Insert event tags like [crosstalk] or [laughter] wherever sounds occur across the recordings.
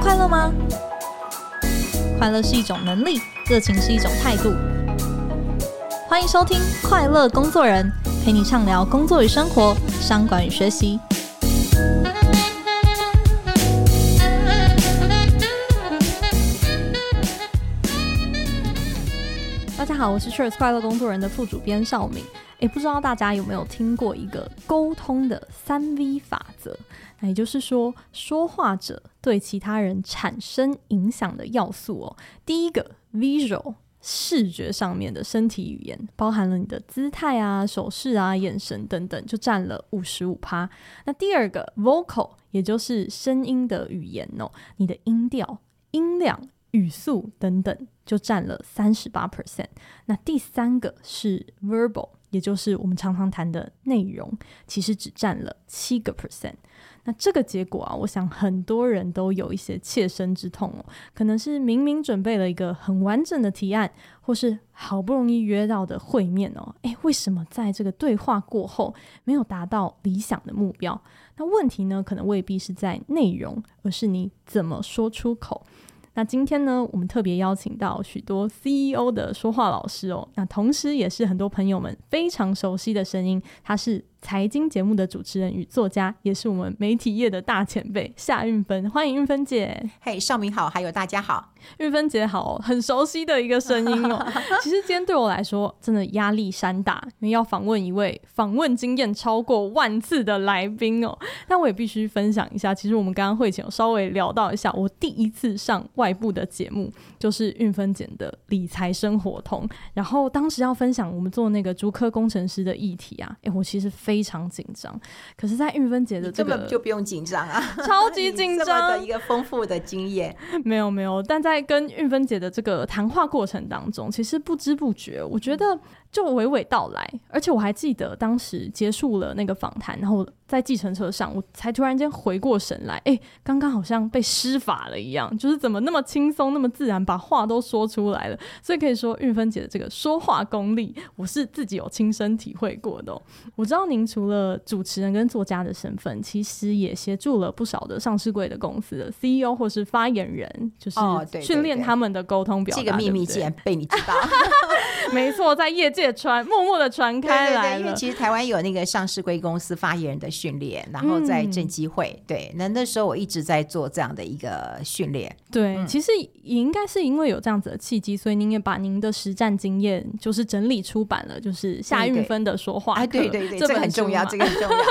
快乐吗？快乐是一种能力，热情是一种态度。欢迎收听《快乐工作人》，陪你畅聊工作与生活、商管与学习。大家好，我是 Cheers 快乐工作人的副主编邵敏。诶，不知道大家有没有听过一个沟通的三 V 法则？那也就是说，说话者对其他人产生影响的要素哦。第一个，visual，视觉上面的身体语言，包含了你的姿态啊、手势啊、眼神等等，就占了五十五趴。那第二个，vocal，也就是声音的语言哦，你的音调、音量、语速等等，就占了三十八 percent。那第三个是 verbal。也就是我们常常谈的内容，其实只占了七个 percent。那这个结果啊，我想很多人都有一些切身之痛哦。可能是明明准备了一个很完整的提案，或是好不容易约到的会面哦，诶，为什么在这个对话过后没有达到理想的目标？那问题呢，可能未必是在内容，而是你怎么说出口。那今天呢，我们特别邀请到许多 CEO 的说话老师哦，那同时也是很多朋友们非常熟悉的声音，他是。财经节目的主持人与作家，也是我们媒体业的大前辈夏运芬，欢迎运芬姐。嘿，少明好，还有大家好，运芬姐好，很熟悉的一个声音哦。[laughs] 其实今天对我来说，真的压力山大，因为要访问一位访问经验超过万次的来宾哦。但我也必须分享一下，其实我们刚刚会前有稍微聊到一下，我第一次上外部的节目，就是运芬姐的理财生活通，然后当时要分享我们做那个竹科工程师的议题啊，哎，我其实。非常紧张，可是，在韵芬姐的这个就不用紧张啊，[laughs] 超级紧张。[laughs] 的一个丰富的经验，没有没有，但在跟韵芬姐的这个谈话过程当中，其实不知不觉，我觉得。就娓娓道来，而且我还记得当时结束了那个访谈，然后在计程车上，我才突然间回过神来，哎，刚刚好像被施法了一样，就是怎么那么轻松、那么自然，把话都说出来了。所以可以说，运芬姐的这个说话功力，我是自己有亲身体会过的哦。我知道您除了主持人跟作家的身份，其实也协助了不少的上市柜的公司的 CEO 或是发言人，就是训练他们的沟通表达。这个秘密竟然被你知道，[laughs] 没错，在业。界传默默的传开来对对对，因为其实台湾有那个上市贵公司发言人的训练，然后在证监会，嗯、对，那那时候我一直在做这样的一个训练。对，嗯、其实也应该是因为有这样子的契机，所以您也把您的实战经验就是整理出版了，就是夏运芬的说话。哎对对对，[laughs] 这个很重要，这个很重要。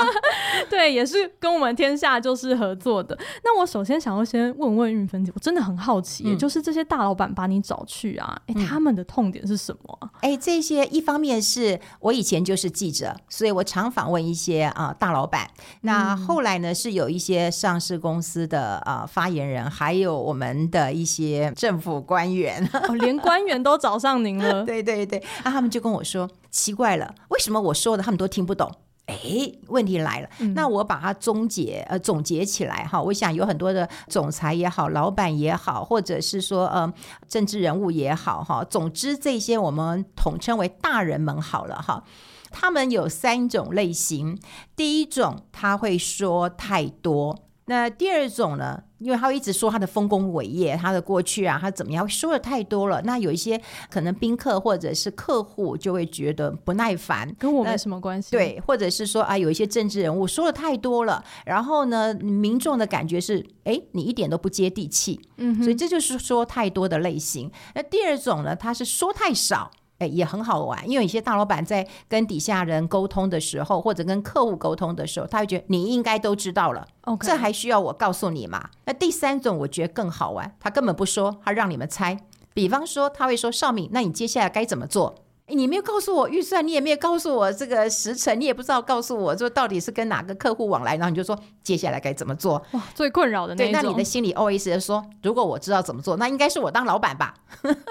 对，也是跟我们天下就是合作的。那我首先想要先问问运芬姐，我真的很好奇，嗯、就是这些大老板把你找去啊，哎，他们的痛点是什么啊？哎，这些。一方面是我以前就是记者，所以我常访问一些啊、呃、大老板。那后来呢，是有一些上市公司的啊、呃、发言人，还有我们的一些政府官员，哦、[laughs] 连官员都找上您了。对对对，那、啊、他们就跟我说，奇怪了，为什么我说的他们都听不懂？哎，问题来了，嗯、那我把它终结呃总结起来哈，我想有很多的总裁也好，老板也好，或者是说呃政治人物也好哈，总之这些我们统称为大人们好了哈，他们有三种类型，第一种他会说太多。那第二种呢？因为他会一直说他的丰功伟业，他的过去啊，他怎么样？说的太多了。那有一些可能宾客或者是客户就会觉得不耐烦，跟我没什么关系。对，或者是说啊，有一些政治人物说的太多了，然后呢，民众的感觉是，哎，你一点都不接地气。嗯，所以这就是说太多的类型。那第二种呢，他是说太少。哎，也很好玩，因为有些大老板在跟底下人沟通的时候，或者跟客户沟通的时候，他会觉得你应该都知道了.这还需要我告诉你吗？那第三种我觉得更好玩，他根本不说，他让你们猜。比方说，他会说：“少敏，那你接下来该怎么做？”你没有告诉我预算，你也没有告诉我这个时辰，你也不知道告诉我说到底是跟哪个客户往来，然后你就说接下来该怎么做？哇，最困扰的那种。对，那你的心里是说，如果我知道怎么做，那应该是我当老板吧？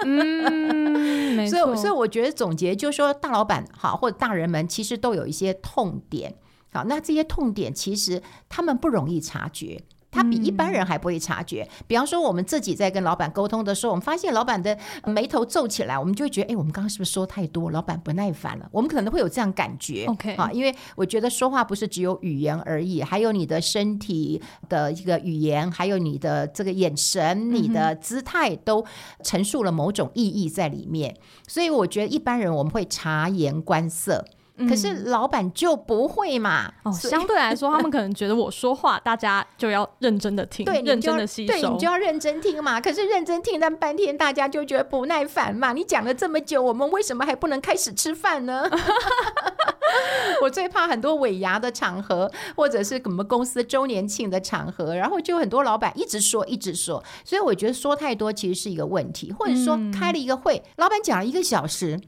嗯，没 [laughs] 错。所以，所以我觉得总结就是说，大老板好，或者大人们其实都有一些痛点。好，那这些痛点其实他们不容易察觉。他比一般人还不会察觉。嗯、比方说，我们自己在跟老板沟通的时候，我们发现老板的眉头皱起来，我们就会觉得，哎，我们刚刚是不是说太多？老板不耐烦了？我们可能会有这样感觉。OK 啊，因为我觉得说话不是只有语言而已，还有你的身体的一个语言，还有你的这个眼神、你的姿态，都陈述了某种意义在里面。所以我觉得一般人我们会察言观色。可是老板就不会嘛？哦，相对来说，他们可能觉得我说话，大家就要认真的听，对，认真的吸收，对，你就要认真听嘛。可是认真听但半天，大家就觉得不耐烦嘛。你讲了这么久，我们为什么还不能开始吃饭呢？[laughs] 我最怕很多尾牙的场合，或者是我们公司周年庆的场合，然后就很多老板一直说，一直说。所以我觉得说太多其实是一个问题，或者说开了一个会，嗯、老板讲了一个小时，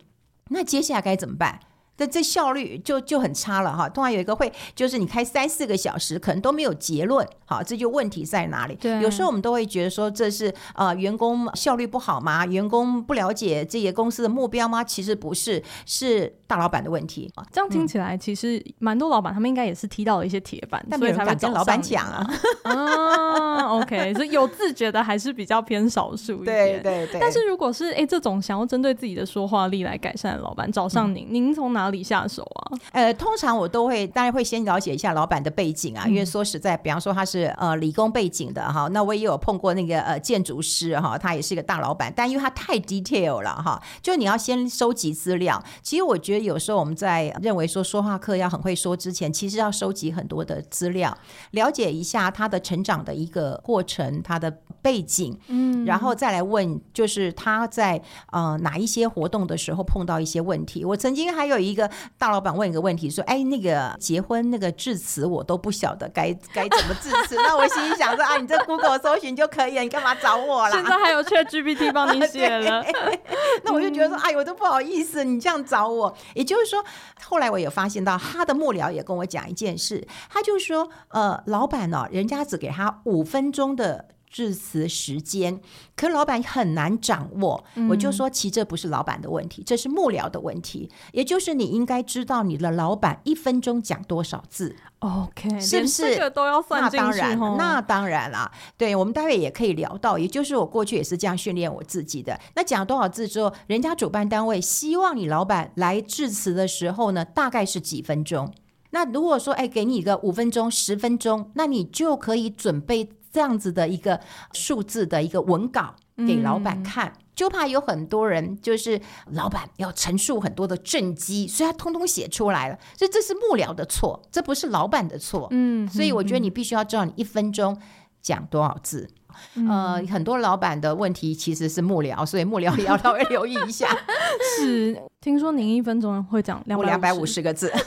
那接下来该怎么办？这这效率就就很差了哈。通常有一个会，就是你开三四个小时，可能都没有结论。好，这就问题在哪里？对，有时候我们都会觉得说，这是呃员工效率不好吗？员工不了解这些公司的目标吗？其实不是，是大老板的问题。这样听起来，其实蛮多老板他们应该也是踢到了一些铁板，但没有人敢跟老板讲啊。啊，OK，所以有自觉的还是比较偏少数一点。对对对。但是如果是哎这种想要针对自己的说话力来改善的老板找上您，嗯、您从哪里下手啊？呃，通常我都会，当然会先了解一下老板的背景啊，嗯、因为说实在，比方说他是呃理工背景的哈，那我也有碰过那个呃建筑师哈，他也是一个大老板，但因为他太 detail 了哈，就你要先收集资料。其实我觉得有时候我们在认为说说话课要很会说之前，其实要收集很多的资料，了解一下他的成长的一个过程，他的背景，嗯，然后再来问，就是他在呃哪一些活动的时候碰到一些问题。我曾经还有一个。大老板问一个问题，说：“哎，那个结婚那个致辞我都不晓得该 [laughs] 该怎么致辞。”那我心里想说：“啊，你这 Google 搜寻就可以了，你干嘛找我啦？”现在还有 ChatGPT 帮你写了。[laughs] 那我就觉得说：“哎，我都不好意思，你这样找我。”也就是说，后来我也发现到他的幕僚也跟我讲一件事，他就说：“呃，老板呢、哦，人家只给他五分钟的。”致辞时间，可老板很难掌握。嗯、我就说，其实这不是老板的问题，这是幕僚的问题。也就是你应该知道你的老板一分钟讲多少字。OK，是不是？这个都要算进去。那当然，那当然了。对，我们待会也可以聊到，也就是我过去也是这样训练我自己的。那讲多少字之后，人家主办单位希望你老板来致辞的时候呢，大概是几分钟？那如果说，哎，给你一个五分钟、十分钟，那你就可以准备。这样子的一个数字的一个文稿给老板看，嗯、就怕有很多人就是老板要陈述很多的政绩，所以他通通写出来了，所以这是幕僚的错，这不是老板的错。嗯，所以我觉得你必须要知道你一分钟讲多少字。嗯、呃，很多老板的问题其实是幕僚，所以幕僚也要稍微留意一下。[laughs] 是，听说您一分钟会讲两百五十 [laughs] 个字。[laughs] 这个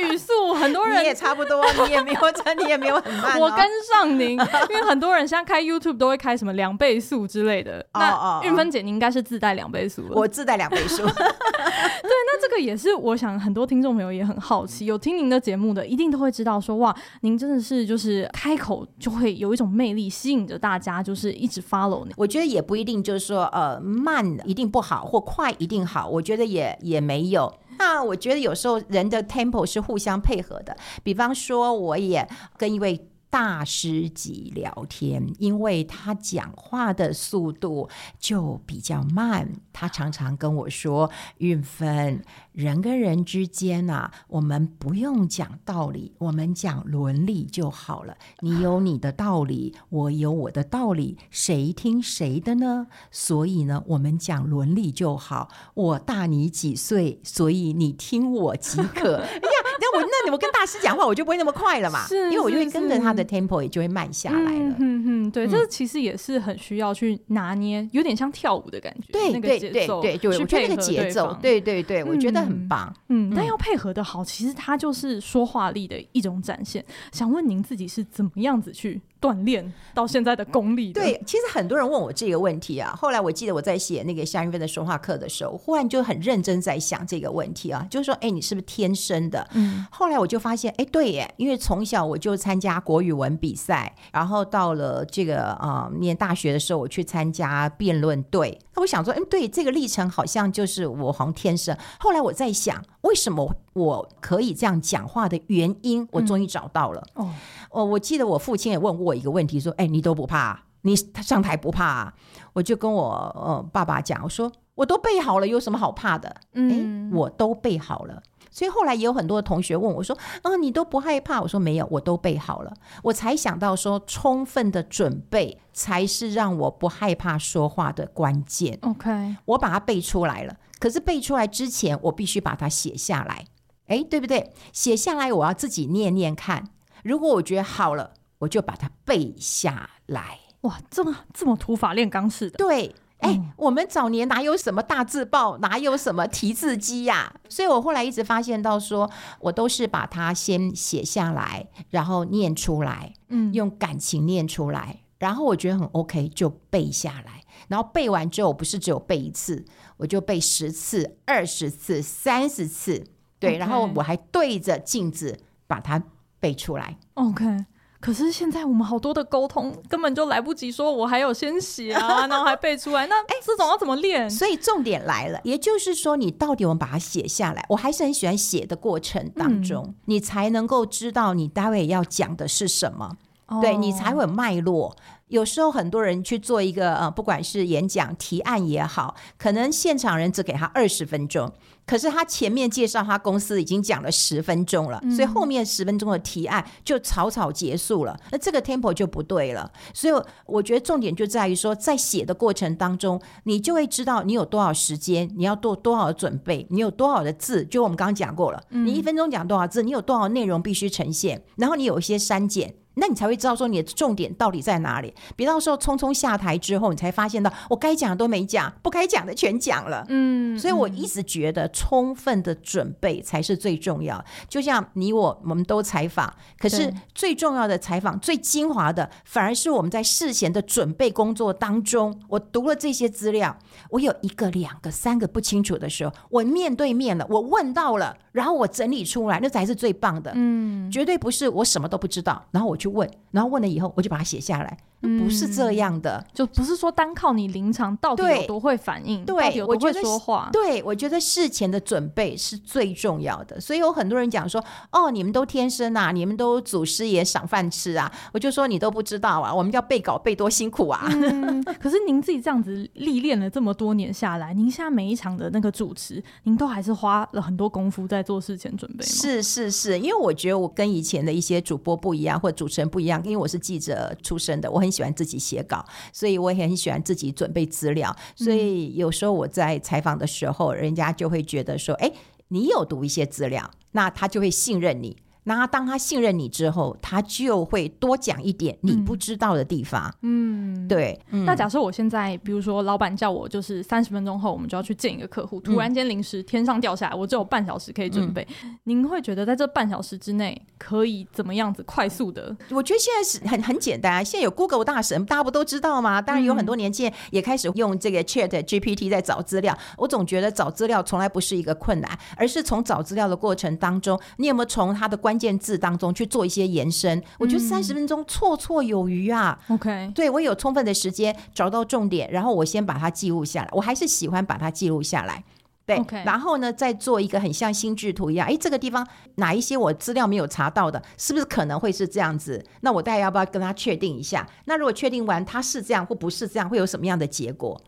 语速很多人你也差不多，[laughs] 你也没有，你也没有很慢。我跟上您，因为很多人现在开 YouTube 都会开什么两倍速之类的。哦哦，韵芬姐，你应该是自带两倍速。我自带两倍速。[laughs] 对，那这个也是我想很多听众朋友也很好奇，有听您的节目的，一定都会知道说哇，您真的是就是开口就会有一种魅力，吸引着大家，就是一直 follow 你。我觉得也不一定就是说呃慢一定不好，或快一定好，我觉得也也没有。那我觉得有时候人的 tempo 是互相配合的，比方说我也跟一位大师级聊天，因为他讲话的速度就比较慢，他常常跟我说：“运分。”人跟人之间啊，我们不用讲道理，我们讲伦理就好了。你有你的道理，我有我的道理，谁听谁的呢？所以呢，我们讲伦理就好。我大你几岁，所以你听我即可。[laughs] 哎呀，那我那我跟大师讲话，我就不会那么快了嘛，因为我就会跟着他的 tempo 也就会慢下来了。嗯嗯，对，这其实也是很需要去拿捏，有点像跳舞的感觉。对对对对，就我觉得那个节奏，对对对，我觉得。很棒，嗯，但要配合的好，其实它就是说话力的一种展现。想问您自己是怎么样子去锻炼到现在的功力的？对，其实很多人问我这个问题啊。后来我记得我在写那个夏韵芬的说话课的时候，忽然就很认真在想这个问题啊，就是说，哎，你是不是天生的？嗯，后来我就发现，哎，对耶，因为从小我就参加国语文比赛，然后到了这个啊、呃、念大学的时候，我去参加辩论队。那我想说，嗯，对，这个历程好像就是我好像天生。后来我在想，为什么我可以这样讲话的原因，我终于找到了。哦、嗯，我记得我父亲也问过我一个问题，说：“哎，你都不怕？你他上台不怕啊？”我就跟我呃爸爸讲，我说：“我都备好了，有什么好怕的？”嗯，我都备好了。所以后来也有很多的同学问我说：“啊，你都不害怕？”我说：“没有，我都备好了。”我才想到说，充分的准备才是让我不害怕说话的关键。OK，我把它背出来了。可是背出来之前，我必须把它写下来。哎，对不对？写下来，我要自己念念看。如果我觉得好了，我就把它背下来。哇，这么这么土法炼钢似的。对。哎、欸，我们早年哪有什么大字报，哪有什么提字机呀？所以我后来一直发现到说，我都是把它先写下来，然后念出来，嗯，用感情念出来，然后我觉得很 OK，就背下来。然后背完之后，不是只有背一次，我就背十次、二十次、三十次，对.然后我还对着镜子把它背出来。OK。可是现在我们好多的沟通根本就来不及说，我还有先写啊，[laughs] 然后还背出来，那哎，这种要怎么练？所以重点来了，也就是说，你到底我们把它写下来，我还是很喜欢写的过程当中，嗯、你才能够知道你待会要讲的是什么，哦、对你才会有脉络。有时候很多人去做一个呃，不管是演讲提案也好，可能现场人只给他二十分钟。可是他前面介绍他公司已经讲了十分钟了，所以后面十分钟的提案就草草结束了，那这个 tempo 就不对了。所以我觉得重点就在于说，在写的过程当中，你就会知道你有多少时间，你要做多少的准备，你有多少的字。就我们刚刚讲过了，你一分钟讲多少字，你有多少内容必须呈现，然后你有一些删减。那你才会知道说你的重点到底在哪里，别到时候匆匆下台之后，你才发现到我该讲的都没讲，不该讲的全讲了。嗯，所以我一直觉得充分的准备才是最重要。就像你我我们都采访，可是最重要的采访、最精华的，反而是我们在事前的准备工作当中，我读了这些资料，我有一个、两个、三个不清楚的时候，我面对面了，我问到了，然后我整理出来，那才是最棒的。嗯，绝对不是我什么都不知道，然后我去问，然后问了以后，我就把它写下来。不是这样的，就不是说单靠你临场到底有多会反应，对，到底有多会说话。对，我觉得事前的准备是最重要的。所以有很多人讲说：“哦，你们都天生啊，你们都祖师爷赏饭吃啊。”我就说你都不知道啊，我们要背稿背多辛苦啊。嗯，[laughs] 可是您自己这样子历练了这么多年下来，您现在每一场的那个主持，您都还是花了很多功夫在做事前准备吗？是是是，因为我觉得我跟以前的一些主播不一样，或者主持人不一样，因为我是记者出身的，我很喜欢自己写稿，所以我也很喜欢自己准备资料。所以有时候我在采访的时候，人家就会觉得说：“哎，你有读一些资料，那他就会信任你。”那当他信任你之后，他就会多讲一点你不知道的地方。嗯，对。嗯、那假设我现在，比如说老板叫我，就是三十分钟后我们就要去见一个客户，突然间临时天上掉下来，我只有半小时可以准备。嗯、您会觉得在这半小时之内可以怎么样子快速的？我觉得现在是很很简单啊，现在有 Google 大神，大家不都知道吗？当然有很多年轻人也开始用这个 Chat GPT 在找资料。我总觉得找资料从来不是一个困难，而是从找资料的过程当中，你有没有从他的关键字当中去做一些延伸，我觉得三十分钟绰绰有余啊。OK，对，我有充分的时间找到重点，然后我先把它记录下来。我还是喜欢把它记录下来，对。Okay. 然后呢，再做一个很像心智图一样，哎，这个地方哪一些我资料没有查到的，是不是可能会是这样子？那我大概要不要跟他确定一下？那如果确定完他是这样或不是这样，会有什么样的结果？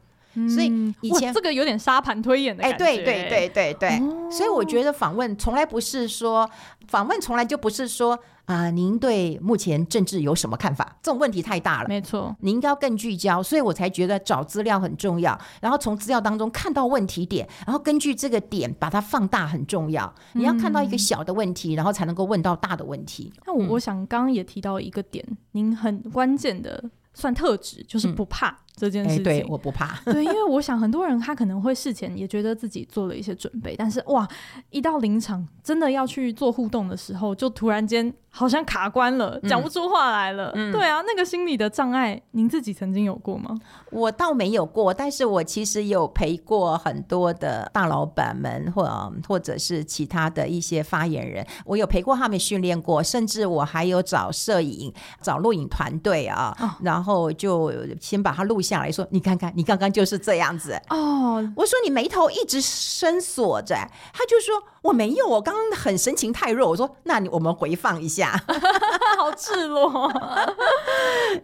所以以前这个有点沙盘推演的感觉，哎，对对对对对。哦、所以我觉得访问从来不是说访问从来就不是说啊、呃，您对目前政治有什么看法？这种问题太大了。没错，您应该要更聚焦。所以我才觉得找资料很重要，然后从资料当中看到问题点，然后根据这个点把它放大很重要。你要看到一个小的问题，然后才能够问到大的问题。那我我想刚刚也提到一个点，您很关键的算特质就是不怕。嗯这件事情，对，我不怕。[laughs] [laughs] 对，因为我想很多人他可能会事前也觉得自己做了一些准备，但是哇，一到临场真的要去做互动的时候，就突然间好像卡关了，讲不出话来了。嗯、对啊，那个心理的障碍，您自己曾经有过吗？我倒没有过，但是我其实有陪过很多的大老板们，或或者是其他的一些发言人，我有陪过他们训练过，甚至我还有找摄影、找录影团队啊，哦、然后就先把它录。下来说：“你看看，你刚刚就是这样子。”哦，我说你眉头一直深锁着，他就说：“我没有，我刚刚很神情太弱。”我说：“那你我们回放一下，[laughs] [laughs] 好赤裸。”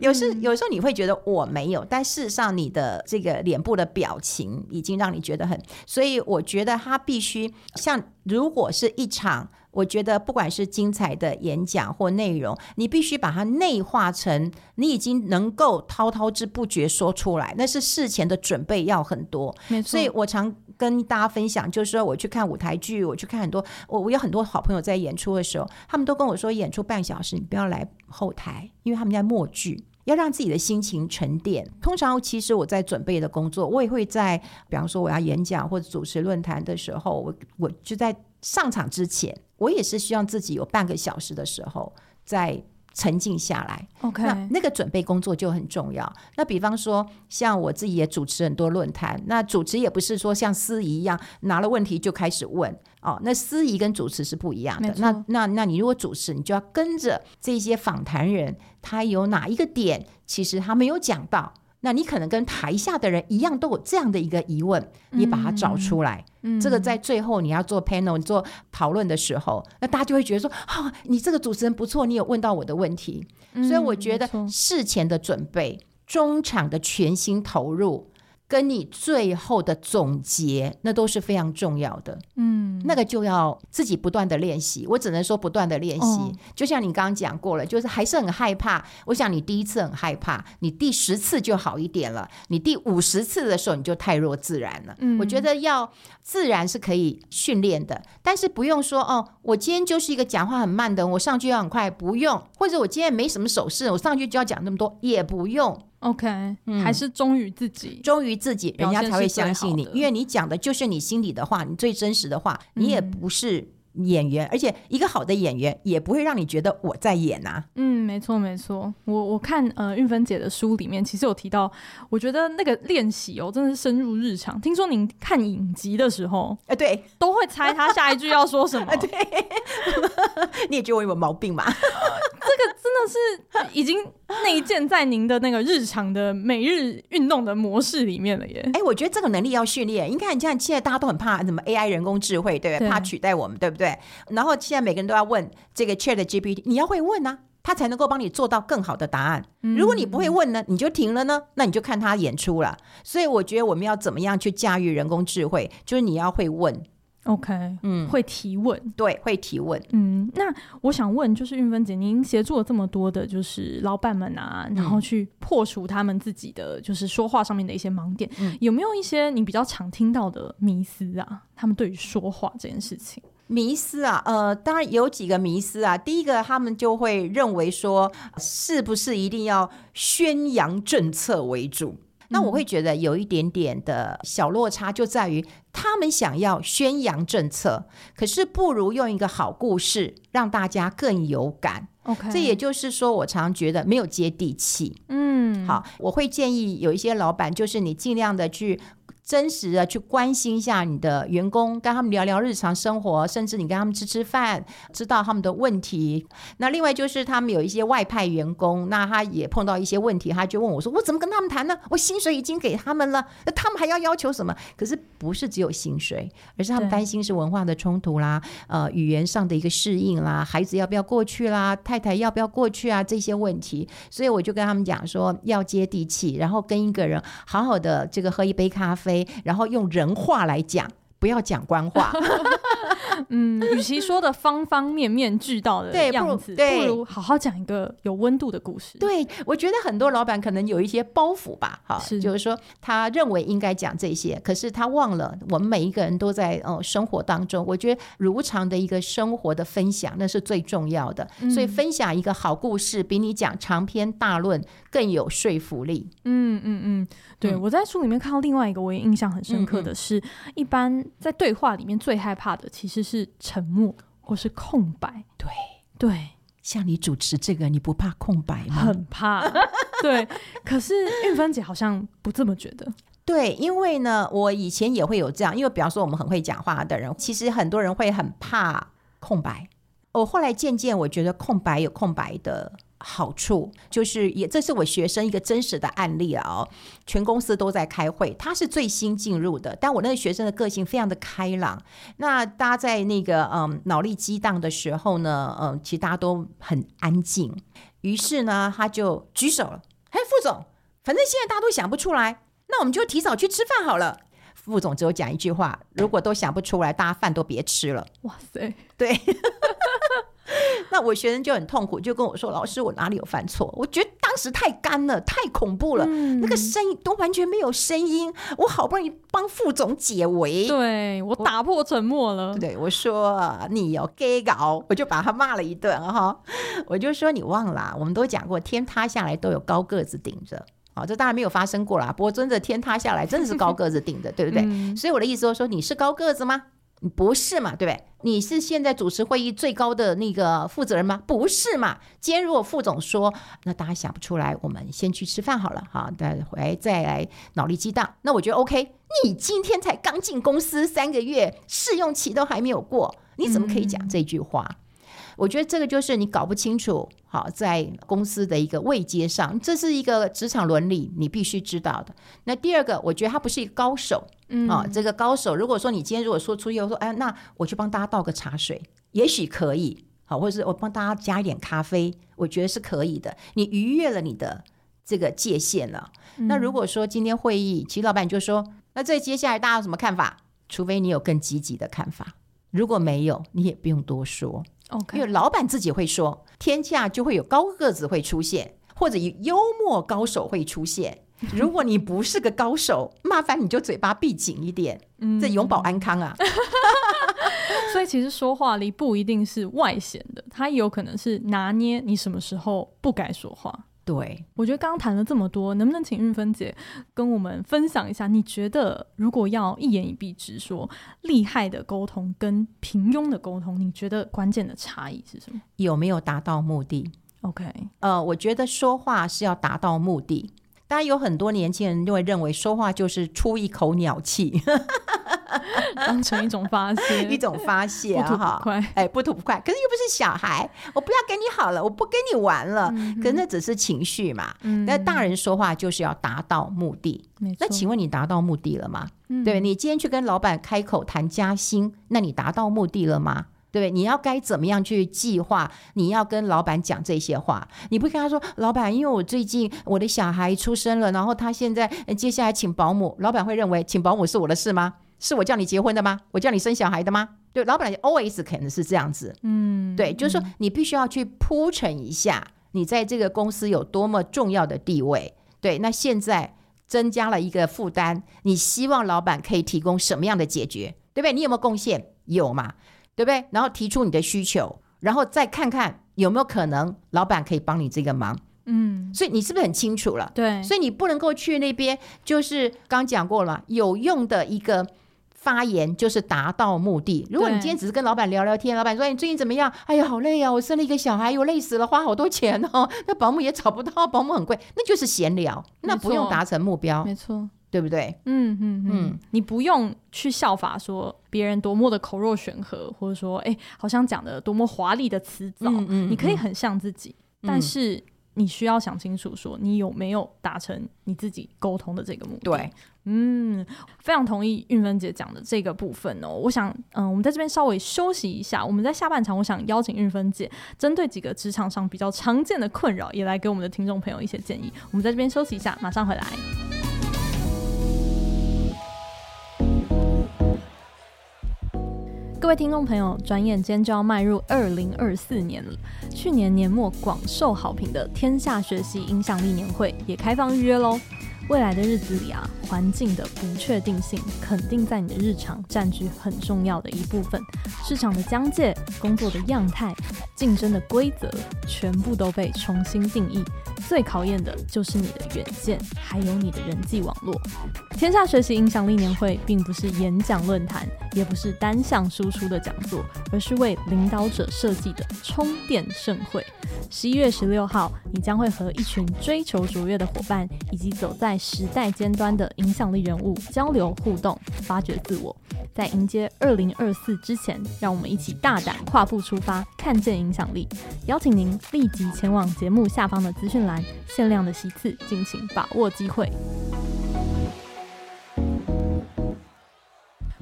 有时有时候你会觉得我没有，但事实上你的这个脸部的表情已经让你觉得很，所以我觉得他必须像，如果是一场。我觉得不管是精彩的演讲或内容，你必须把它内化成你已经能够滔滔之不绝说出来，那是事前的准备要很多。没错。所以我常跟大家分享，就是说我去看舞台剧，我去看很多，我我有很多好朋友在演出的时候，他们都跟我说，演出半小时你不要来后台，因为他们在默剧，要让自己的心情沉淀。通常其实我在准备的工作，我也会在，比方说我要演讲或者主持论坛的时候，我我就在上场之前。我也是希望自己有半个小时的时候再沉静下来。OK，那那个准备工作就很重要。那比方说，像我自己也主持很多论坛，那主持也不是说像司仪一样拿了问题就开始问哦。那司仪跟主持是不一样的。那那那你如果主持，你就要跟着这些访谈人，他有哪一个点，其实他没有讲到。那你可能跟台下的人一样，都有这样的一个疑问，你把它找出来。嗯，这个在最后你要做 panel、做讨论的时候，那大家就会觉得说：啊，你这个主持人不错，你有问到我的问题。所以我觉得事前的准备，中场的全心投入。跟你最后的总结，那都是非常重要的。嗯，那个就要自己不断的练习。我只能说不断的练习。哦，就像你刚刚讲过了，就是还是很害怕。我想你第一次很害怕，你第十次就好一点了。你第五十次的时候，你就太弱自然了。嗯，我觉得要自然是可以训练的，但是不用说哦，我今天就是一个讲话很慢的，我上去要很快，不用。或者我今天没什么手势，我上去就要讲那么多，也不用。OK，嗯，还是忠于自己，忠于自己，人家才会相信你，因为你讲的就是你心里的话，你最真实的话，你也不是演员，嗯、而且一个好的演员也不会让你觉得我在演呐、啊。嗯，没错没错，我我看呃玉芬姐的书里面其实有提到，我觉得那个练习哦，真的是深入日常。听说您看影集的时候，哎、呃，对，都会猜他下一句要说什么。[laughs] [laughs] 你也觉得我有毛病吗？[laughs] 这个真的是已经内建在您的那个日常的每日运动的模式里面了耶！哎，我觉得这个能力要训练。你看，你像现在大家都很怕什么 AI 人工智慧，对不对？怕取代我们，对不对？然后现在每个人都要问这个 ChatGPT，你要会问啊，他才能够帮你做到更好的答案。如果你不会问呢，你就停了呢，那你就看他演出了。所以我觉得我们要怎么样去驾驭人工智慧，就是你要会问。OK，嗯，会提问，对，会提问，嗯，那我想问，就是运芬姐，您协助了这么多的，就是老板们啊，然后去破除他们自己的，就是说话上面的一些盲点，嗯，有没有一些你比较常听到的迷思啊？他们对于说话这件事情，迷思啊，呃，当然有几个迷思啊。第一个，他们就会认为说，是不是一定要宣扬政策为主？那我会觉得有一点点的小落差，就在于他们想要宣扬政策，可是不如用一个好故事让大家更有感。OK，这也就是说，我常觉得没有接地气。嗯，好，我会建议有一些老板，就是你尽量的去。真实的去关心一下你的员工，跟他们聊聊日常生活，甚至你跟他们吃吃饭，知道他们的问题。那另外就是他们有一些外派员工，那他也碰到一些问题，他就问我说：“我怎么跟他们谈呢？我薪水已经给他们了，那他们还要要求什么？”可是不是只有薪水，而是他们担心是文化的冲突啦，呃，语言上的一个适应啦，孩子要不要过去啦，太太要不要过去啊，这些问题。所以我就跟他们讲说，要接地气，然后跟一个人好好的这个喝一杯咖啡。然后用人话来讲，不要讲官话。[laughs] 嗯，与其说的方方面面俱到的样子，对，不如，不如好好讲一个有温度的故事。对，我觉得很多老板可能有一些包袱吧，哈，是就是说他认为应该讲这些，可是他忘了我们每一个人都在呃生活当中。我觉得如常的一个生活的分享，那是最重要的。嗯、所以分享一个好故事，比你讲长篇大论更有说服力。嗯嗯嗯，对，嗯、我在书里面看到另外一个我也印象很深刻的是，一般在对话里面最害怕的其实是。沉默或是空白，对对，像你主持这个，你不怕空白吗？很怕，[laughs] 对。可是韵芬姐好像不这么觉得，对，因为呢，我以前也会有这样，因为比方说我们很会讲话的人，其实很多人会很怕空白。我后来渐渐我觉得空白有空白的好处，就是也这是我学生一个真实的案例啊、哦。全公司都在开会，他是最新进入的，但我那个学生的个性非常的开朗。那大家在那个嗯脑力激荡的时候呢，嗯，其实大家都很安静。于是呢，他就举手了，嘿，副总，反正现在大家都想不出来，那我们就提早去吃饭好了。副总只有讲一句话：如果都想不出来，大家饭都别吃了。哇塞，对。[laughs] 那我学生就很痛苦，就跟我说：“老师，我哪里有犯错？”我觉得当时太干了，太恐怖了，嗯、那个声音都完全没有声音。我好不容易帮副总解围，对，我打破沉默了。对，我说你有 gay 搞，我就把他骂了一顿哈。我就说你忘了，我们都讲过，天塌下来都有高个子顶着。好，这当然没有发生过啦。不过真的天塌下来，真的是高个子顶的，对不对？嗯、所以我的意思就是说，你是高个子吗？不是嘛，对不对？你是现在主持会议最高的那个负责人吗？不是嘛。今天如果副总说，那大家想不出来，我们先去吃饭好了，哈，待会再来脑力激荡。那我觉得 OK。你今天才刚进公司三个月，试用期都还没有过，你怎么可以讲这句话？我觉得这个就是你搞不清楚，好，在公司的一个位阶上，这是一个职场伦理，你必须知道的。那第二个，我觉得他不是一个高手，嗯，啊，这个高手，如果说你今天如果说出去，我说，哎，那我去帮大家倒个茶水，也许可以，好，或者是我帮大家加一点咖啡，我觉得是可以的。你逾越了你的这个界限了。嗯、那如果说今天会议，其实老板就说，那这接下来大家有什么看法？除非你有更积极的看法，如果没有，你也不用多说。因为老板自己会说，天下就会有高个子会出现，或者有幽默高手会出现。[laughs] 如果你不是个高手，麻烦你就嘴巴闭紧一点，嗯，这永保安康啊。[laughs] 所以其实说话力不一定是外显的，它有可能是拿捏你什么时候不该说话。对，我觉得刚刚谈了这么多，能不能请玉芬姐跟我们分享一下？你觉得如果要一言以蔽之说，厉害的沟通跟平庸的沟通，你觉得关键的差异是什么？有没有达到目的？OK，呃，我觉得说话是要达到目的。当然有很多年轻人就会认为说话就是出一口鸟气。[laughs] 当成一种发泄，一种发泄，不吐不快。哎，不吐不快。可是又不是小孩，我不要跟你好了，我不跟你玩了。嗯、可是那只是情绪嘛。那、嗯、大人说话就是要达到目的。那请问你达到目的了吗？嗯、对，你今天去跟老板开口谈加薪，那你达到目的了吗？对，你要该怎么样去计划？你要跟老板讲这些话，你不跟他说，老板，因为我最近我的小孩出生了，然后他现在接下来请保姆，老板会认为请保姆是我的事吗？是我叫你结婚的吗？我叫你生小孩的吗？对，老板 always 可能是这样子。嗯，对，就是说你必须要去铺陈一下，你在这个公司有多么重要的地位。对，那现在增加了一个负担，你希望老板可以提供什么样的解决？对不对？你有没有贡献？有嘛？对不对？然后提出你的需求，然后再看看有没有可能老板可以帮你这个忙。嗯，所以你是不是很清楚了？对，所以你不能够去那边，就是刚讲过了嘛，有用的一个。发言就是达到目的。如果你今天只是跟老板聊聊天，老板说你最近怎么样？哎呀，好累啊！我生了一个小孩，又累死了，花好多钱哦。[laughs] 那保姆也找不到，保姆很贵，那就是闲聊，那不用达成目标，没错，对不对？嗯嗯嗯，你不用去效法说别人多么的口若悬河，或者说哎，好像讲的多么华丽的辞藻，嗯嗯嗯，你可以很像自己，嗯、但是你需要想清楚，说你有没有达成你自己沟通的这个目的。对。嗯，非常同意运芬姐讲的这个部分哦。我想，嗯，我们在这边稍微休息一下。我们在下半场，我想邀请运芬姐针对几个职场上比较常见的困扰，也来给我们的听众朋友一些建议。我们在这边休息一下，马上回来。各位听众朋友，转眼间就要迈入二零二四年了。去年年末广受好评的天下学习影响力年会也开放预约喽。未来的日子里啊，环境的不确定性肯定在你的日常占据很重要的一部分。市场的疆界、工作的样态、竞争的规则，全部都被重新定义。最考验的就是你的远见，还有你的人际网络。天下学习影响力年会，并不是演讲论坛，也不是单向输出的讲座，而是为领导者设计的充电盛会。十一月十六号，你将会和一群追求卓越的伙伴，以及走在时代尖端的影响力人物交流互动，发掘自我。在迎接二零二四之前，让我们一起大胆跨步出发，看见影响力。邀请您立即前往节目下方的资讯栏，限量的席次，敬请把握机会。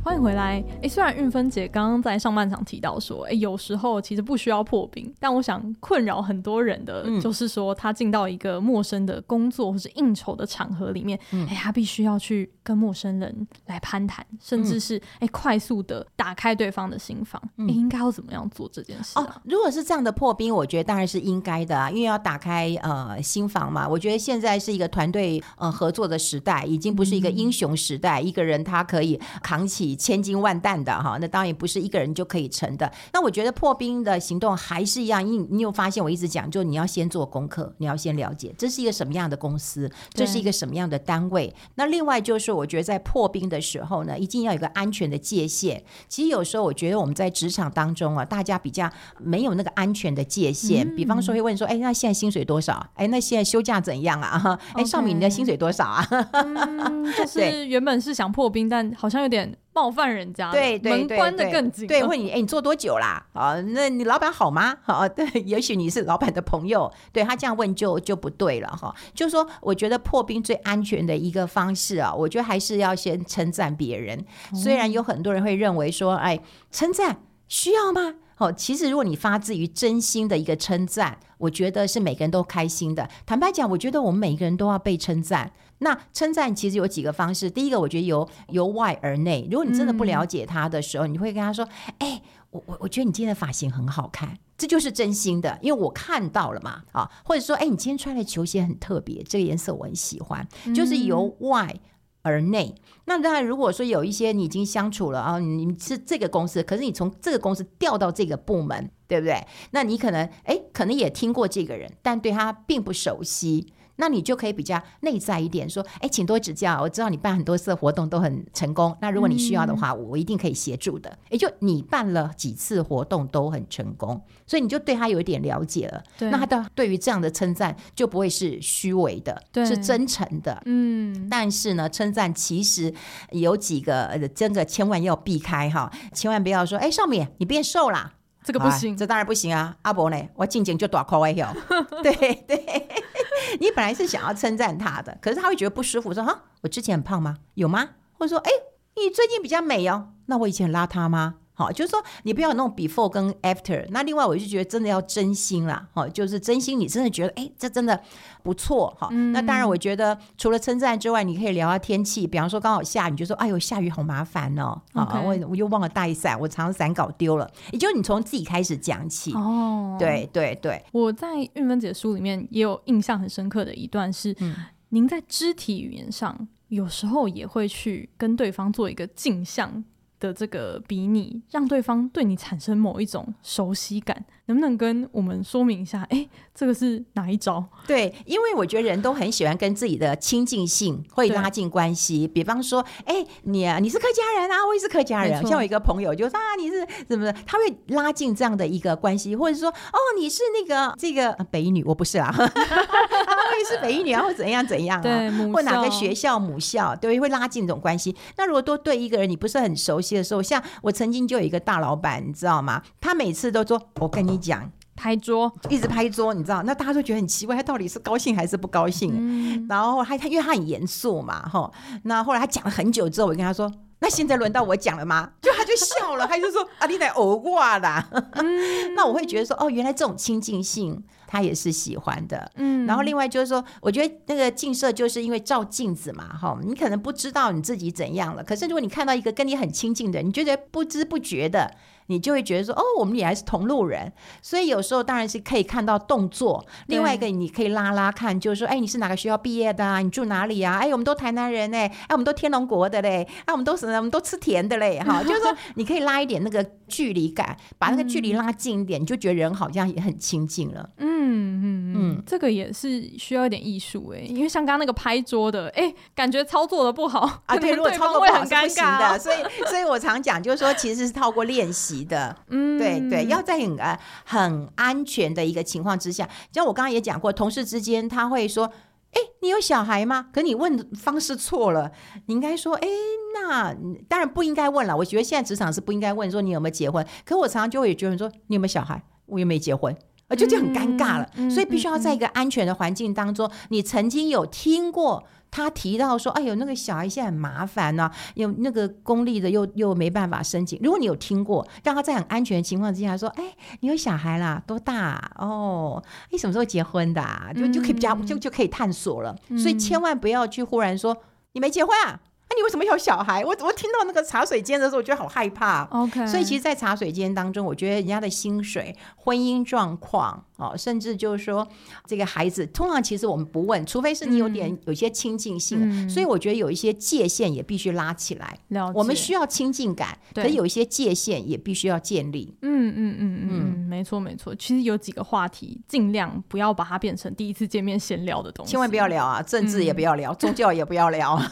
欢迎回来。诶，虽然运芬姐刚刚在上半场提到说，诶，有时候其实不需要破冰，但我想困扰很多人的，就是说他进到一个陌生的工作或是应酬的场合里面，嗯，诶，他必须要去跟陌生人来攀谈，甚至是诶，快速的打开对方的心房。诶，应该要怎么样做这件事啊？哦，如果是这样的破冰，我觉得当然是应该的啊，因为要打开呃心房嘛。我觉得现在是一个团队呃合作的时代，已经不是一个英雄时代，嗯，一个人他可以扛起。千斤万担的哈，那当然也不是一个人就可以成的。那我觉得破冰的行动还是一样，因你有发现我一直讲，就你要先做功课，你要先了解这是一个什么样的公司，这是一个什么样的单位。那另外就是，我觉得在破冰的时候呢，一定要有个安全的界限。其实有时候我觉得我们在职场当中啊，大家比较没有那个安全的界限。嗯、比方说会问说，哎，那现在薪水多少？哎，那现在休假怎样啊？[laughs] 哎，少敏你的薪水多少啊？[laughs] 嗯、就是原本是想破冰，但好像有点。冒犯人家，对对门关得更紧。对，问你，哎，你做多久啦？啊，那你老板好吗？好，对，[laughs] 也许你是老板的朋友，对他这样问就就不对了哈。就是说，我觉得破冰最安全的一个方式啊，我觉得还是要先称赞别人。虽然有很多人会认为说，哎，称赞需要吗？哦，其实如果你发自于真心的一个称赞，我觉得是每个人都开心的。坦白讲，我觉得我们每个人都要被称赞。那称赞其实有几个方式。第一个，我觉得由由外而内。如果你真的不了解他的时候，嗯、你会跟他说：“哎，我我我觉得你今天的发型很好看。”这就是真心的，因为我看到了嘛。啊，或者说：“哎，你今天穿的球鞋很特别，这个颜色我很喜欢。”就是由外而内。嗯、那当然，如果说有一些你已经相处了啊，你是这个公司，可是你从这个公司调到这个部门，对不对？那你可能哎，可能也听过这个人，但对他并不熟悉。那你就可以比较内在一点，说，哎，请多指教。我知道你办很多次活动都很成功，那如果你需要的话，我一定可以协助的。也就你办了几次活动都很成功，所以你就对他有一点了解了。对，那他的对于这样的称赞就不会是虚伪的，是真诚的。嗯，但是呢，称赞其实有几个真的千万要避开哈，千万不要说，哎，少敏你变瘦啦，这个不行，这当然不行啊。阿伯呢，我静静就大哭一下，[laughs] 对对。[laughs] 你本来是想要称赞他的，可是他会觉得不舒服，说：“哈，我之前很胖吗？有吗？”或者说：“哎，你最近比较美哦，那我以前很邋遢吗？”好，就是说你不要有那种 before 跟 after。那另外，我就觉得真的要真心啦，好，就是真心，你真的觉得哎，这真的不错哈。嗯、那当然，我觉得除了称赞之外，你可以聊下天气，比方说刚好下雨，就说：“哎呦，下雨好麻烦哦。Okay. ”我我又忘了带伞，我常常伞搞丢了。也就是你从自己开始讲起哦。对对对，我在韵芬姐书里面也有印象很深刻的一段是，嗯、您在肢体语言上有时候也会去跟对方做一个镜像的这个比拟，让对方对你产生某一种熟悉感。能不能跟我们说明一下？哎，这个是哪一招？对，因为我觉得人都很喜欢跟自己的亲近性会拉近关系。比方说，哎，你啊，你是客家人啊，我也是客家人。像我一个朋友就说啊，你是怎么的？他会拉近这样的一个关系，或者说，哦，你是那个这个北女，我不是啊，[laughs] 我也是北一女啊，或怎样怎样啊？对，或哪个学校母校，对，会拉近这种关系。那如果多对一个人你不是很熟悉的时候，像我曾经就有一个大老板，你知道吗？他每次都说，我跟你。讲拍桌，一直拍桌，你知道？那大家都觉得很奇怪，他到底是高兴还是不高兴？嗯、然后他他因为他很严肃嘛，哈。那后来他讲了很久之后，我跟他说：“那现在轮到我讲了吗？”就他就笑了，他就说：“啊，你得偶挂啦。嗯” [laughs] 那我会觉得说：“哦，原来这种亲近性他也是喜欢的。”嗯。然后另外就是说，我觉得那个镜射就是因为照镜子嘛，哈。你可能不知道你自己怎样了，可是如果你看到一个跟你很亲近的人，你觉得不知不觉的。你就会觉得说，哦，我们也还是同路人，所以有时候当然是可以看到动作。另外一个，你可以拉拉看，就是说，哎，你是哪个学校毕业的啊？你住哪里啊？哎，我们都台南人哎，哎，我们都天龙国的嘞，哎，我们都什么，我们都吃甜的嘞，哈，就是说 [laughs] 你可以拉一点那个距离感，把那个距离拉近一点，你就觉得人好像也很亲近了。嗯嗯嗯，这个也是需要一点艺术哎，因为像刚刚那个拍桌的，哎，感觉操作的不好啊，对，如果操作不好是不行的，所以，所以我常讲，就是说，其实是透过练习。的，[laughs] 嗯，对对，要在很呃很安全的一个情况之下，像我刚刚也讲过，同事之间他会说，哎，你有小孩吗？可你问的方式错了，你应该说，哎，那当然不应该问了。我觉得现在职场是不应该问说你有没有结婚。可我常常就会觉得说，你有没有小孩？我又没结婚，啊就就很尴尬了。嗯、所以必须要在一个安全的环境当中，嗯嗯嗯、你曾经有听过。他提到说：“哎呦，那个小孩现在很麻烦呢、啊，有那个公立的又又没办法申请。如果你有听过，让他在很安全的情况之下说：‘哎，你有小孩啦，多大、啊？哦，你什么时候结婚的、啊？’就就可以比较就就可以探索了。所以千万不要去忽然说你没结婚啊。”那、啊、你为什么有小孩？我我听到那个茶水间的时候，我觉得好害怕。OK，所以其实，在茶水间当中，我觉得人家的薪水、婚姻状况，哦，甚至就是说这个孩子，通常其实我们不问，除非是你有点有些亲近性。嗯、所以我觉得有一些界限也必须拉起来。我们需要亲近感，对可有一些界限也必须要建立。嗯嗯嗯嗯嗯，没错没错。其实有几个话题，尽量不要把它变成第一次见面闲聊的东西，千万不要聊啊，政治也不要聊，嗯、宗教也不要聊。[laughs]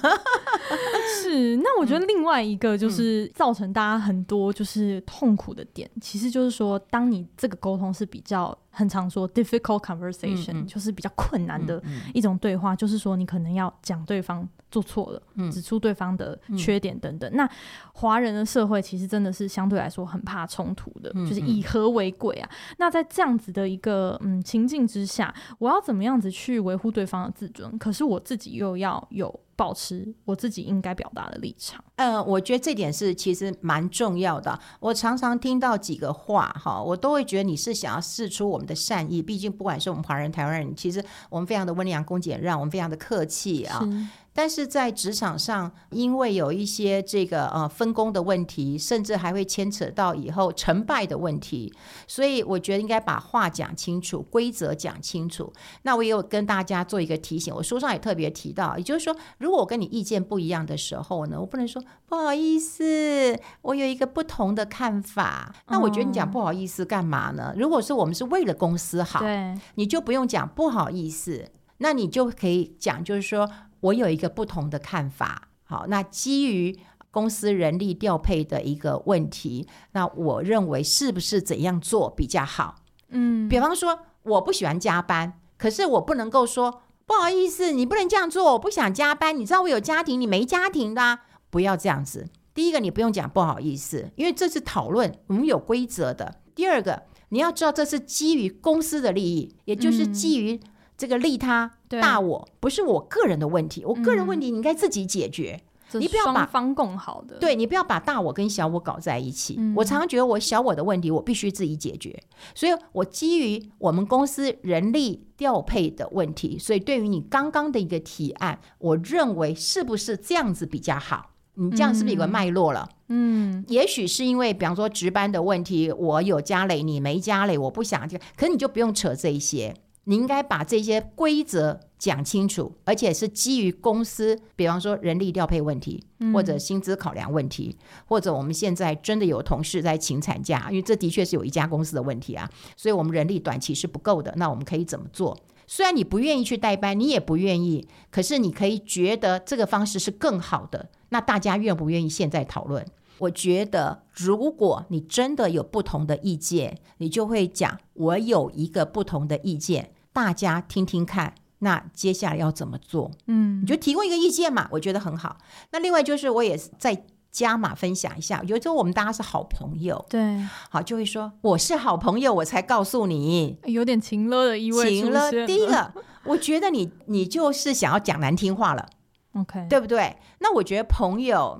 [laughs] 是，那我觉得另外一个就是造成大家很多就是痛苦的点，嗯、其实就是说，当你这个沟通是比较很常说 difficult conversation，、嗯嗯、就是比较困难的一种对话，就是说你可能要讲对方做错了，嗯、指出对方的缺点等等。嗯、那华人的社会其实真的是相对来说很怕冲突的，嗯、就是以和为贵啊。嗯、那在这样子的一个嗯情境之下，我要怎么样子去维护对方的自尊？可是我自己又要有。保持我自己应该表达的立场。呃，我觉得这点是其实蛮重要的。我常常听到几个话哈，我都会觉得你是想要试出我们的善意。毕竟不管是我们华人、台湾人，其实我们非常的温良恭俭让，我们非常的客气啊。但是在职场上，因为有一些这个呃分工的问题，甚至还会牵扯到以后成败的问题，所以我觉得应该把话讲清楚，规则讲清楚。那我也有跟大家做一个提醒，我书上也特别提到，也就是说，如果我跟你意见不一样的时候呢，我不能说不好意思，我有一个不同的看法。那我觉得你讲不好意思干嘛呢？如果是我们是为了公司好，对，你就不用讲不好意思，那你就可以讲，就是说。我有一个不同的看法，好，那基于公司人力调配的一个问题，那我认为是不是怎样做比较好？嗯，比方说我不喜欢加班，可是我不能够说不好意思，你不能这样做，我不想加班。你知道我有家庭，你没家庭的啊，不要这样子。第一个，你不用讲不好意思，因为这是讨论，我们有规则的。第二个，你要知道这是基于公司的利益，也就是基于。这个利他大我不是我个人的问题，我个人问题你应该自己解决，嗯、你不要把方共好的，对，你不要把大我跟小我搞在一起。嗯、我常常觉得我小我的问题我必须自己解决，所以我基于我们公司人力调配的问题，所以对于你刚刚的一个提案，我认为是不是这样子比较好？你这样是不是有个脉络了？嗯，也许是因为比方说值班的问题，我有加累，你没加累，我不想这个，可是你就不用扯这一些。你应该把这些规则讲清楚，而且是基于公司，比方说人力调配问题，或者薪资考量问题，嗯、或者我们现在真的有同事在请产假，因为这的确是有一家公司的问题啊，所以我们人力短期是不够的，那我们可以怎么做？虽然你不愿意去代班，你也不愿意，可是你可以觉得这个方式是更好的，那大家愿不愿意现在讨论？我觉得，如果你真的有不同的意见，你就会讲，我有一个不同的意见，大家听听看。那接下来要怎么做？嗯，你就提供一个意见嘛，我觉得很好。那另外就是，我也再加码分享一下，有时候我们大家是好朋友，对，好就会说我是好朋友，我才告诉你，有点情勒的意味。情勒，第一个，我觉得你你就是想要讲难听话了，[laughs] OK，对不对？那我觉得朋友。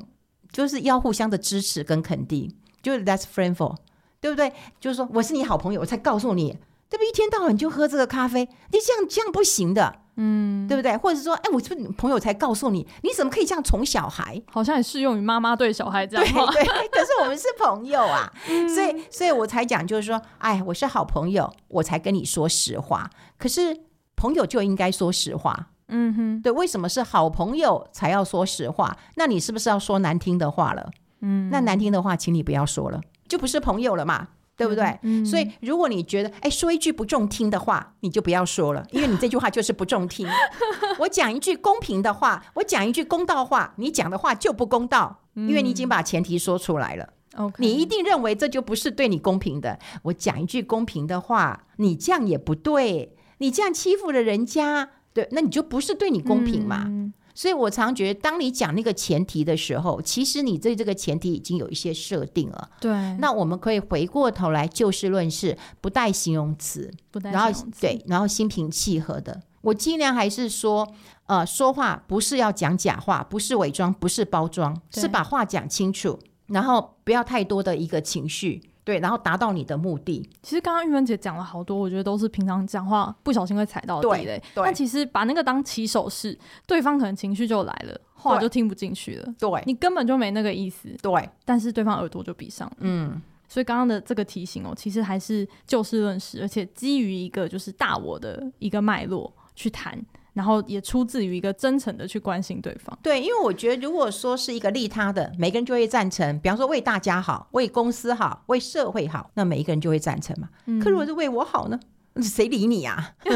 就是要互相的支持跟肯定，就是 that's friendful，对不对？就是说我是你好朋友，我才告诉你，对不对？一天到晚就喝这个咖啡，你这样这样不行的，嗯，对不对？或者是说，哎，我是不是朋友才告诉你，你怎么可以这样宠小孩？好像也适用于妈妈对小孩这样。对对，[laughs] 可是我们是朋友啊，[laughs] 所以所以我才讲，就是说，哎，我是好朋友，我才跟你说实话。可是朋友就应该说实话。嗯哼，对，为什么是好朋友才要说实话？那你是不是要说难听的话了？嗯，那难听的话，请你不要说了，就不是朋友了嘛，对不对？嗯，嗯，所以如果你觉得，哎，说一句不中听的话，你就不要说了，因为你这句话就是不中听。[laughs] 我讲一句公平的话，我讲一句公道话，你讲的话就不公道，因为你已经把前提说出来了。OK，你一定认为这就不是对你公平的。我讲一句公平的话，你这样也不对，你这样欺负了人家。那你就不是对你公平嘛。嗯所以我常觉得，当你讲那个前提的时候，其实你对这个前提已经有一些设定了。对，那我们可以回过头来就事论事，不带形容词，不带然后对，然后心平气和的。我尽量还是说，呃，说话不是要讲假话，不是伪装，不是包装，是把话讲清楚，然后不要太多的一个情绪。对，然后达到你的目的。其实刚刚玉芬姐讲了好多，我觉得都是平常讲话不小心会踩到的地雷。但其实把那个当起手式，对方可能情绪就来了，话就听不进去了。对，你根本就没那个意思。对，但是对方耳朵就闭上了。嗯，所以刚刚的这个提醒哦，其实还是就事论事，而且基于一个就是大我的一个脉络去谈。然后也出自于一个真诚的去关心对方。对，因为我觉得，如果说是一个利他的，每个人就会赞成。比方说，为大家好，为公司好，为社会好，那每一个人就会赞成嘛。嗯、可如果是为我好呢？[laughs] 谁理你啊？[laughs]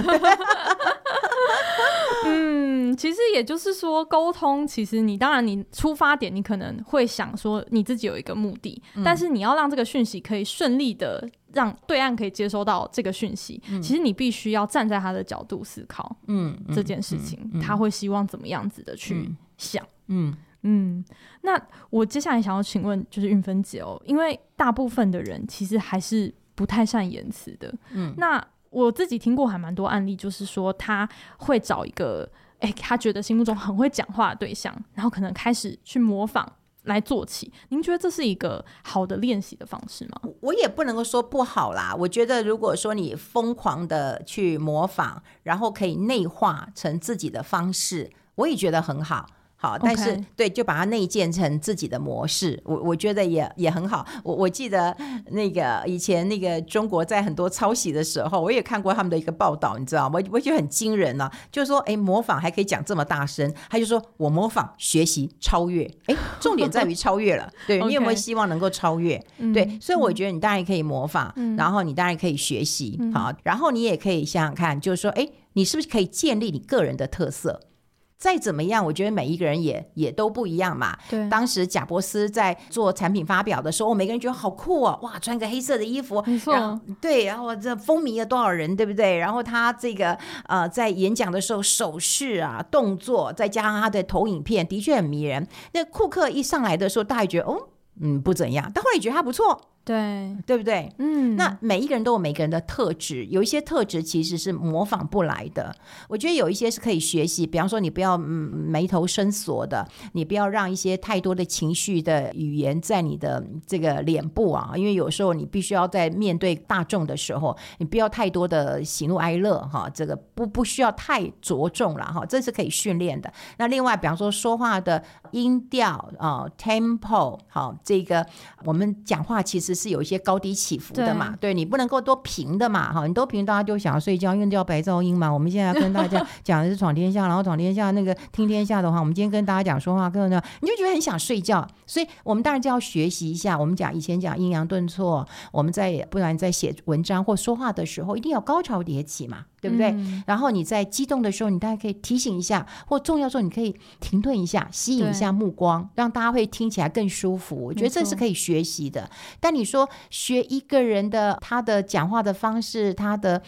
嗯，其实也就是说，沟通，其实你当然你出发点，你可能会想说你自己有一个目的，嗯、但是你要让这个讯息可以顺利的。让对岸可以接收到这个讯息，嗯、其实你必须要站在他的角度思考，嗯，这件事情、嗯嗯嗯、他会希望怎么样子的去想，嗯嗯。那我接下来想要请问，就是运芬姐哦，因为大部分的人其实还是不太善言辞的，嗯。那我自己听过还蛮多案例，就是说他会找一个，哎，他觉得心目中很会讲话的对象，然后可能开始去模仿。来做起，您觉得这是一个好的练习的方式吗？我也不能够说不好啦。我觉得如果说你疯狂的去模仿，然后可以内化成自己的方式，我也觉得很好。好，但是.对，就把它内建成自己的模式，我我觉得也也很好。我我记得那个以前那个中国在很多抄袭的时候，我也看过他们的一个报道，你知道吗？我我觉得很惊人呢、啊，就是说，哎，模仿还可以讲这么大声，他就说我模仿、学习、超越，哎，重点在于 [laughs] 超越了。对你有没有希望能够超越？对，嗯、所以我觉得你当然可以模仿，嗯、然后你当然可以学习，嗯、好，然后你也可以想想看，就是说，哎，你是不是可以建立你个人的特色？再怎么样，我觉得每一个人也也都不一样嘛。对，当时贾伯斯在做产品发表的时候，每个人觉得好酷哦，哇，穿个黑色的衣服，没错，对，然后这风靡了多少人，对不对？然后他这个呃，在演讲的时候手势啊、动作，再加上他的投影片，的确很迷人。那库克一上来的时候，大家觉得哦，嗯，不怎样，但后来觉得他不错。对，对不对？嗯，那每一个人都有每个人的特质，有一些特质其实是模仿不来的。我觉得有一些是可以学习，比方说你不要眉头深锁的，你不要让一些太多的情绪的语言在你的这个脸部啊，因为有时候你必须要在面对大众的时候，你不要太多的喜怒哀乐哈，这个不不需要太着重了哈，这是可以训练的。那另外，比方说说话的音调啊，tempo 好，这个我们讲话其实。是有一些高低起伏的嘛，对，对你不能够多平的嘛，哈，你多平大家就想要睡觉，因为叫白噪音嘛。我们现在要跟大家讲 [laughs] 的是闯天下，然后闯天下那个听天下的话，我们今天跟大家讲说话，各种你就觉得很想睡觉，所以我们当然就要学习一下。我们讲以前讲阴阳顿挫，我们在不然在写文章或说话的时候，一定要高潮迭起嘛。对不对？嗯、然后你在激动的时候，你大家可以提醒一下，或重要的时候你可以停顿一下，吸引一下目光，让大家会听起来更舒服。我觉得这是可以学习的。但你说学一个人的他的讲话的方式，他的、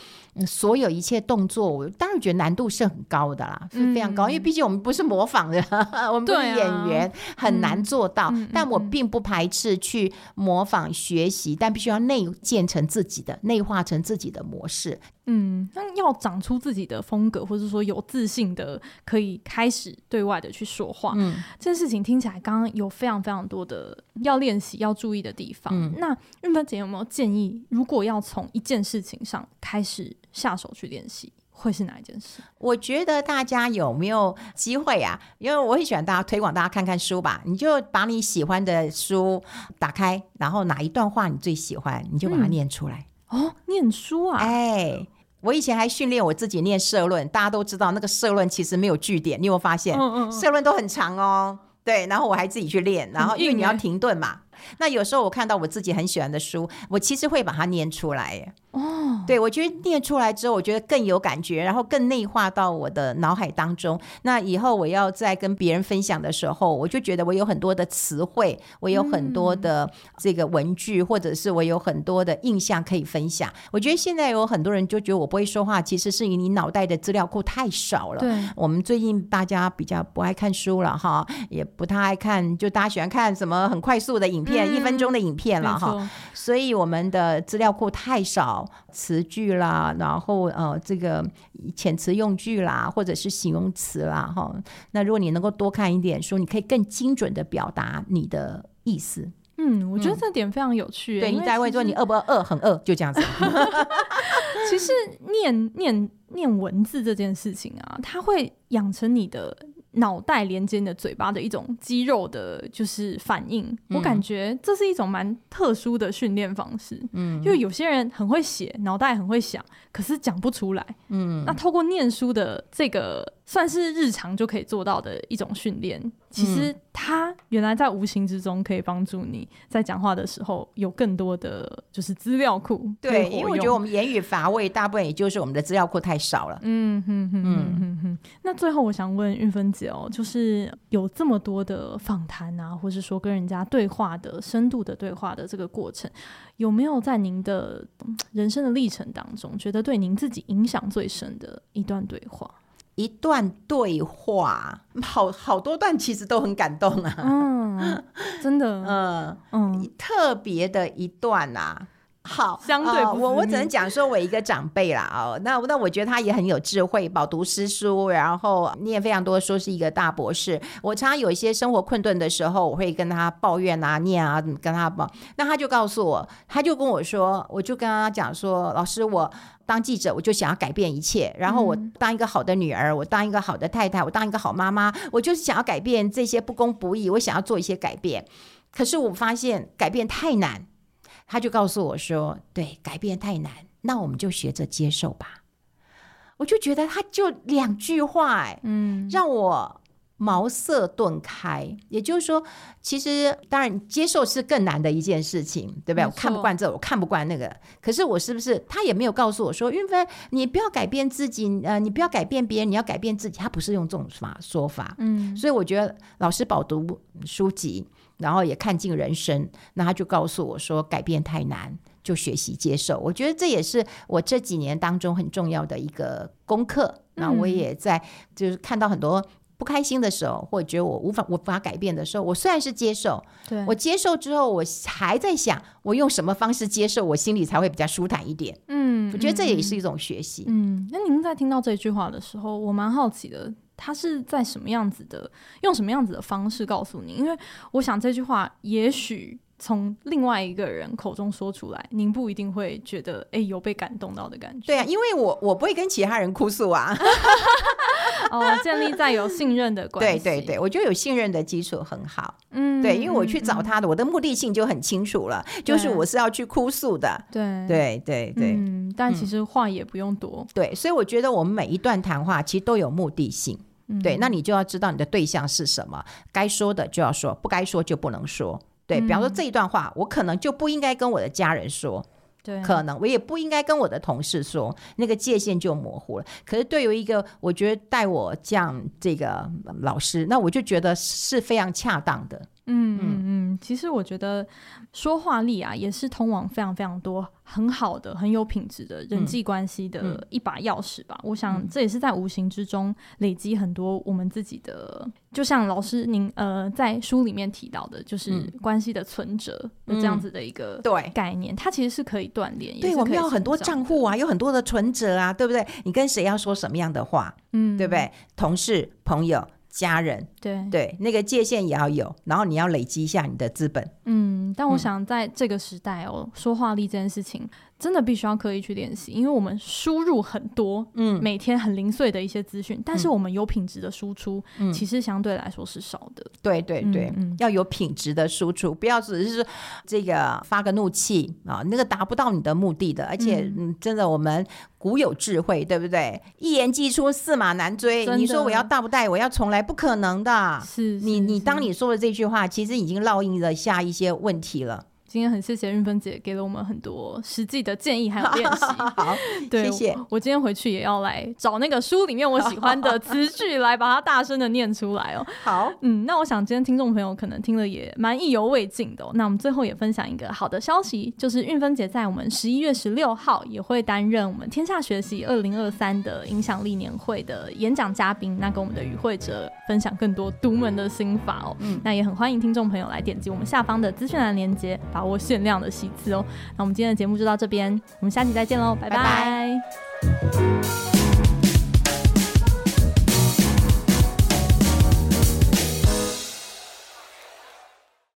所有一切动作，我当然觉得难度是很高的啦，是非常高。嗯、因为毕竟我们不是模仿的，[laughs] 我们不是演员，啊、很难做到。嗯、但我并不排斥去模仿学习，但必须要内建成自己的，内化成自己的模式。嗯，那要长出自己的风格，或者说有自信的，可以开始对外的去说话。嗯，这件事情听起来刚刚有非常非常多的要练习、要注意的地方。嗯，那运芬姐有没有建议，如果要从一件事情上开始下手去练习，会是哪一件事？我觉得大家有没有机会啊？因为我很喜欢大家推广，大家看看书吧。你就把你喜欢的书打开，然后哪一段话你最喜欢，你就把它念出来。嗯、哦，念书啊？哎。我以前还训练我自己念社论，大家都知道那个社论其实没有句点，你有没有发现？嗯嗯，社论都很长哦。对，然后我还自己去练，然后因为你要停顿嘛。那有时候我看到我自己很喜欢的书，我其实会把它念出来。哦，对，我觉得念出来之后，我觉得更有感觉，然后更内化到我的脑海当中。那以后我要再跟别人分享的时候，我就觉得我有很多的词汇，我有很多的这个文具，嗯、或者是我有很多的印象可以分享。我觉得现在有很多人就觉得我不会说话，其实是你脑袋的资料库太少了。对，我们最近大家比较不爱看书了哈，也不太爱看，就大家喜欢看什么很快速的影片，嗯、一分钟的影片了哈。所以我们的资料库太少，词句啦，然后呃这个遣词用句啦，或者是形容词啦哈。那如果你能够多看一点书，你可以更精准的表达你的意思。嗯，我觉得这点非常有趣。对，你在问说你饿不饿？饿，很饿，就这样子。[laughs] 其实念念念文字这件事情啊，它会养成你的。脑袋连接你的嘴巴的一种肌肉的，就是反应。我感觉这是一种蛮特殊的训练方式。嗯，就有些人很会写，脑袋很会想，可是讲不出来。嗯，那透过念书的这个。算是日常就可以做到的一种训练。其实它原来在无形之中可以帮助你在讲话的时候有更多的就是资料库。对，因为我觉得我们言语乏味，大部分也就是我们的资料库太少了。嗯哼哼哼哼哼。那最后我想问玉芬姐哦，就是有这么多的访谈啊，或是说跟人家对话的深度的对话的这个过程，有没有在您的人生的历程当中，觉得对您自己影响最深的一段对话？一段对话，好好多段其实都很感动啊，嗯，真的，[laughs] 嗯嗯，特别的一段啊。好，相对、呃、我我只能讲说，我一个长辈啦哦，那那我觉得他也很有智慧，饱读诗书，然后念非常多书，是一个大博士。我常常有一些生活困顿的时候，我会跟他抱怨啊，念啊，跟他抱，那他就告诉我，他就跟我说，我就跟他讲说，老师，我当记者，我就想要改变一切，然后我当一个好的女儿，我当一个好的太太，我当一个好妈妈，我就是想要改变这些不公不义，我想要做一些改变，可是我发现改变太难。他就告诉我说：“对，改变太难，那我们就学着接受吧。”我就觉得他就两句话，哎，嗯，让我茅塞顿开。也就是说，其实当然接受是更难的一件事情，对不对？我看不惯这，我看不惯那个。可是我是不是他也没有告诉我说：“云芬，你不要改变自己，呃，你不要改变别人，你要改变自己。”他不是用这种法说法，嗯。所以我觉得老师饱读书籍。然后也看尽人生，那他就告诉我说，改变太难，就学习接受。我觉得这也是我这几年当中很重要的一个功课。那我也在就是看到很多不开心的时候，或者觉得我无法无法改变的时候，我虽然是接受，对，我接受之后，我还在想，我用什么方式接受，我心里才会比较舒坦一点。嗯，我觉得这也是一种学习。嗯，那您在听到这句话的时候，我蛮好奇的。他是在什么样子的，用什么样子的方式告诉你？因为我想这句话也许从另外一个人口中说出来，您不一定会觉得哎、欸、有被感动到的感觉。对啊，因为我我不会跟其他人哭诉啊。[laughs] 哦，建立在有信任的关系。对对对，我觉得有信任的基础很好。嗯，对，因为我去找他的，嗯、我的目的性就很清楚了，嗯、就是我是要去哭诉的。对对对对。嗯，但其实话也不用多。嗯、对，所以我觉得我们每一段谈话其实都有目的性。对，那你就要知道你的对象是什么，该说的就要说，不该说就不能说。对，比方说这一段话，我可能就不应该跟我的家人说，对，可能我也不应该跟我的同事说，那个界限就模糊了。可是对于一个我觉得带我这样这个老师，那我就觉得是非常恰当的。嗯嗯嗯，其实我觉得说话力啊，也是通往非常非常多很好的、很有品质的人际关系的一把钥匙吧。嗯、我想这也是在无形之中累积很多我们自己的，就像老师您呃在书里面提到的，就是关系的存折的这样子的一个对概念，它其实是可以锻炼。对，我们要很多账户啊，有很多的存折啊，对不对？你跟谁要说什么样的话，嗯，对不对？同事、朋友。家人，对对，那个界限也要有，然后你要累积一下你的资本。嗯，但我想在这个时代哦，嗯、说话力这件事情。真的必须要刻意去练习，因为我们输入很多，嗯，每天很零碎的一些资讯，嗯、但是我们有品质的输出，嗯，其实相对来说是少的。对对对，嗯嗯、要有品质的输出，不要只是这个发个怒气啊，那个达不到你的目的的。而且，嗯，真的，我们古有智慧，对不对？一言既出，驷马难追。你说我要倒带，我要从来，不可能的。是，是，是你你当你说的这句话，其实已经烙印了下一些问题了。今天很谢谢韵芬姐给了我们很多实际的建议还有练习。[laughs] 好，[laughs] 对，谢谢。我今天回去也要来找那个书里面我喜欢的词句来把它大声的念出来哦。好，嗯，那我想今天听众朋友可能听了也蛮意犹未尽的哦。那我们最后也分享一个好的消息，就是韵芬姐在我们十一月十六号也会担任我们天下学习二零二三的影响力年会的演讲嘉宾，那跟我们的与会者分享更多独门的心法哦。嗯，那也很欢迎听众朋友来点击我们下方的资讯栏连接，把握限量的席次哦。那我们今天的节目就到这边，我们下期再见喽，拜拜。